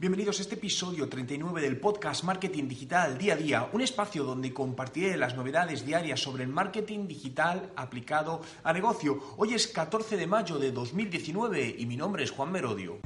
Bienvenidos a este episodio 39 del podcast Marketing Digital Día a Día, un espacio donde compartiré las novedades diarias sobre el marketing digital aplicado a negocio. Hoy es 14 de mayo de 2019 y mi nombre es Juan Merodio.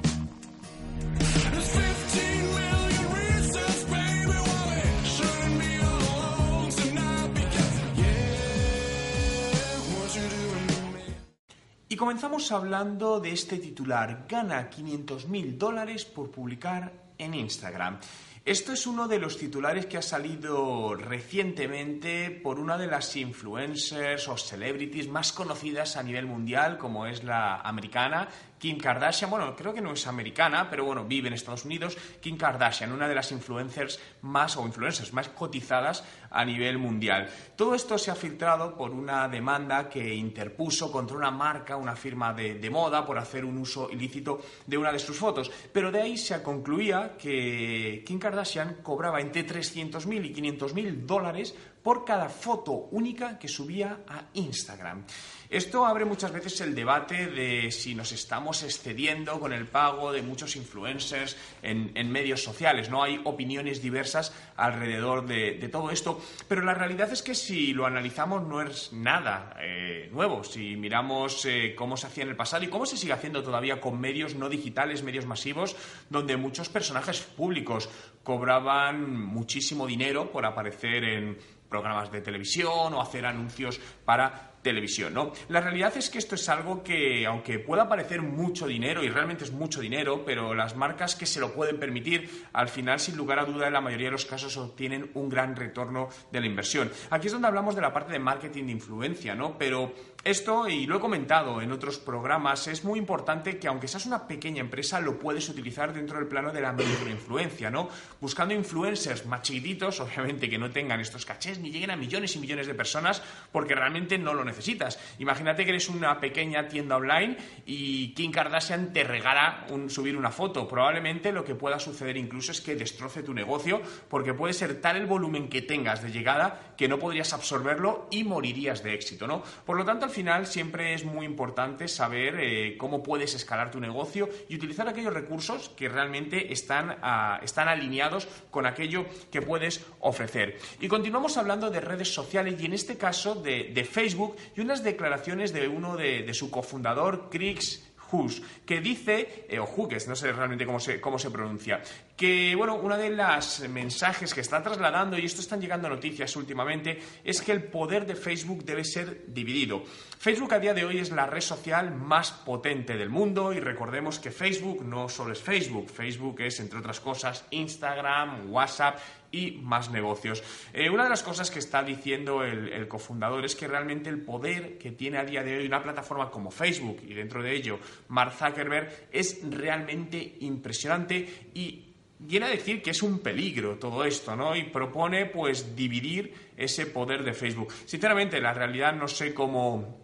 Y comenzamos hablando de este titular, gana 500 mil dólares por publicar en Instagram. Esto es uno de los titulares que ha salido recientemente por una de las influencers o celebrities más conocidas a nivel mundial, como es la americana Kim Kardashian, bueno, creo que no es americana, pero bueno, vive en Estados Unidos, Kim Kardashian, una de las influencers más o influencers más cotizadas a nivel mundial. Todo esto se ha filtrado por una demanda que interpuso contra una marca, una firma de, de moda, por hacer un uso ilícito de una de sus fotos. Pero de ahí se concluía que Kim Kardashian cobraba entre 300.000 y 500.000 dólares por cada foto única que subía a Instagram. Esto abre muchas veces el debate de si nos estamos excediendo con el pago de muchos influencers en, medios sociales. No hay opiniones diversas alrededor de, todo esto, pero la realidad es que si lo analizamos no es nada eh, nuevo. Si miramos eh, cómo se hacía en el pasado y cómo se sigue haciendo todavía con medios no digitales, medios masivos, donde muchos personajes públicos cobraban muchísimo dinero por aparecer en programas de televisión o hacer anuncios para televisión, ¿no? La realidad es que esto es algo que, aunque pueda parecer mucho dinero, y realmente es mucho dinero, pero las marcas que se lo pueden permitir, al final, sin lugar a duda, en la mayoría de los casos obtienen un gran retorno de la inversión. Aquí es donde hablamos de la parte de marketing de influencia, ¿no? Pero esto, y lo he comentado en otros programas, es muy importante que aunque seas una pequeña empresa, lo puedes utilizar dentro del plano de la microinfluencia, ¿no? Buscando influencers más chiquititos, obviamente que no tengan estos cachés ni lleguen a millones y millones de personas, porque realmente no lo necesitas. Imagínate que eres una pequeña tienda online y Kim Kardashian te regala un, subir una foto. Probablemente lo que pueda suceder incluso es que destroce tu negocio, porque puede ser tal el volumen que tengas de llegada que no podrías absorberlo y morirías de éxito, ¿no? Por lo tanto, final siempre es muy importante saber eh, cómo puedes escalar tu negocio y utilizar aquellos recursos que realmente están, ah, están alineados con aquello que puedes ofrecer. Y continuamos hablando de redes sociales y en este caso de, Facebook y unas declaraciones de uno de, su cofundador, Chris que dice, eh, o Hughes, no sé realmente cómo se, cómo se pronuncia, que, bueno, uno de los mensajes que está trasladando, y esto están llegando noticias últimamente, es que el poder de Facebook debe ser dividido. Facebook a día de hoy es la red social más potente del mundo y recordemos que Facebook no solo es Facebook, Facebook es, entre otras cosas, Instagram, WhatsApp y más negocios. Eh, una de las cosas que está diciendo el, cofundador es que realmente el poder que tiene a día de hoy una plataforma como Facebook y dentro de ello Mark Zuckerberg es realmente impresionante y viene a decir que es un peligro todo esto, ¿no? Y propone pues dividir ese poder de Facebook. Sinceramente, la realidad no sé cómo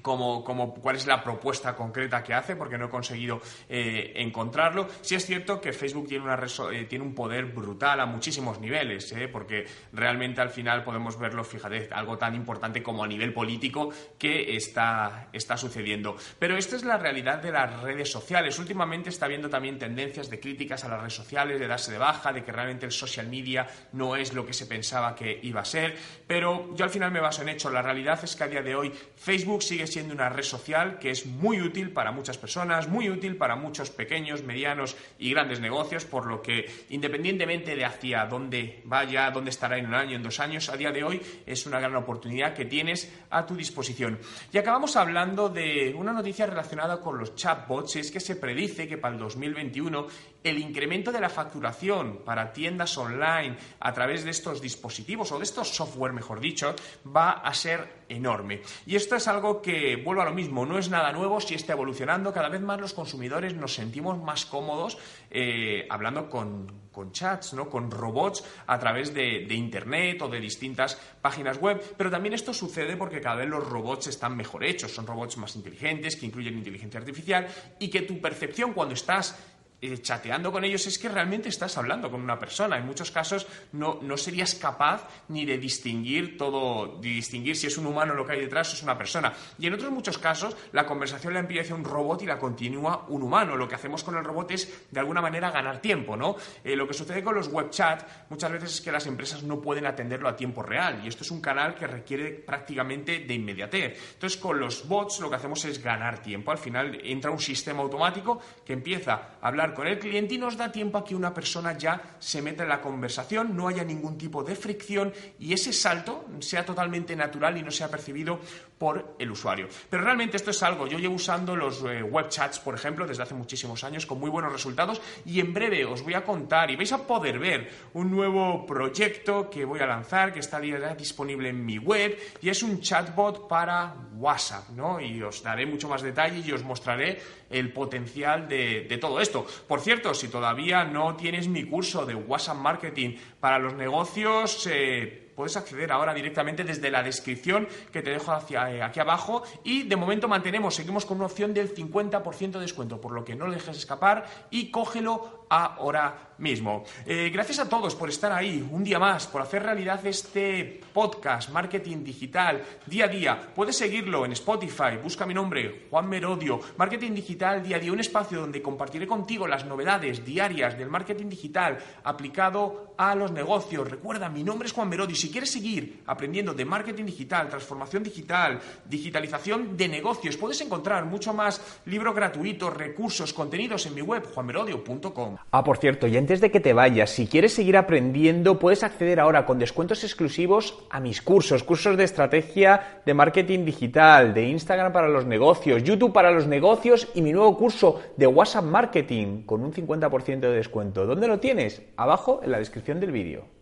como, cuál es la propuesta concreta que hace, porque no he conseguido eh, encontrarlo. Sí es cierto que Facebook tiene, una eh, tiene un poder brutal a muchísimos niveles, eh, porque realmente al final podemos verlo, fíjate, algo tan importante como a nivel político que está, está sucediendo. Pero esta es la realidad de las redes sociales. Últimamente está habiendo también tendencias de críticas a las redes sociales, de darse de baja, de que realmente el social media no es lo que se pensaba que iba a ser. Pero yo al final me baso en hecho. La realidad es que a día de hoy Facebook sigue siendo una red social que es muy útil para muchas personas, muy útil para muchos pequeños, medianos y grandes negocios, por lo que independientemente de hacia dónde vaya, dónde estará en un año, en dos años, a día de hoy es una gran oportunidad que tienes a tu disposición. Y acabamos hablando de una noticia relacionada con los chatbots, es que se predice que para el 2021 el incremento de la facturación para tiendas online a través de estos dispositivos o de estos software, mejor dicho, va a ser enorme. Y esto es algo que, vuelvo a lo mismo, no es nada nuevo, si está evolucionando, cada vez más los consumidores nos sentimos más cómodos eh, hablando con, chats, ¿no? con robots a través de, de, Internet o de distintas páginas web. Pero también esto sucede porque cada vez los robots están mejor hechos, son robots más inteligentes, que incluyen inteligencia artificial y que tu percepción cuando estás eh, chateando con ellos es que realmente estás hablando con una persona. En muchos casos no, no, serías capaz ni de distinguir todo, de distinguir si es un humano lo que hay detrás o es una persona. Y en otros muchos casos la conversación la empieza un robot y la continúa un humano. Lo que hacemos con el robot es de alguna manera ganar tiempo, ¿no? Eh, lo que sucede con los web chat muchas veces es que las empresas no pueden atenderlo a tiempo real y esto es un canal que requiere prácticamente de inmediatez. Entonces con los bots lo que hacemos es ganar tiempo. Al final entra un sistema automático que empieza a hablar con el cliente y nos da tiempo a que una persona ya se meta en la conversación, no haya ningún tipo de fricción y ese salto sea totalmente natural y no sea percibido por el usuario. Pero realmente esto es algo, yo llevo usando los eh, web chats, por ejemplo, desde hace muchísimos años con muy buenos resultados y en breve os voy a contar y vais a poder ver un nuevo proyecto que voy a lanzar, que está disponible en mi web y es un chatbot para WhatsApp, ¿no? Y os daré mucho más detalle y os mostraré el potencial de, de todo esto. Por cierto, si todavía no tienes mi curso de WhatsApp Marketing para los negocios, eh, puedes acceder ahora directamente desde la descripción que te dejo hacia, eh, aquí abajo y de momento mantenemos, seguimos con una opción del 50% de descuento, por lo que no lo dejes escapar y cógelo ahora mismo. Eh, gracias a todos por estar ahí un día más, por hacer realidad este podcast, marketing digital, día a día. Puedes seguirlo en Spotify, busca mi nombre, Juan Merodio, Marketing Digital Día a Día, un espacio donde compartiré contigo las novedades diarias del marketing digital aplicado a los negocios. Recuerda, mi nombre es Juan Merodio. Si quieres seguir aprendiendo de marketing digital, transformación digital, digitalización de negocios, puedes encontrar mucho más libros gratuitos, recursos, contenidos en mi web, juanmerodio.com. Ah, por cierto, y antes de que te vayas, si quieres seguir aprendiendo, puedes acceder ahora con descuentos exclusivos a mis cursos, cursos de estrategia de marketing digital, de Instagram para los negocios, YouTube para los negocios y mi nuevo curso de WhatsApp Marketing con un 50% de descuento. ¿Dónde lo tienes? Abajo en la descripción del vídeo.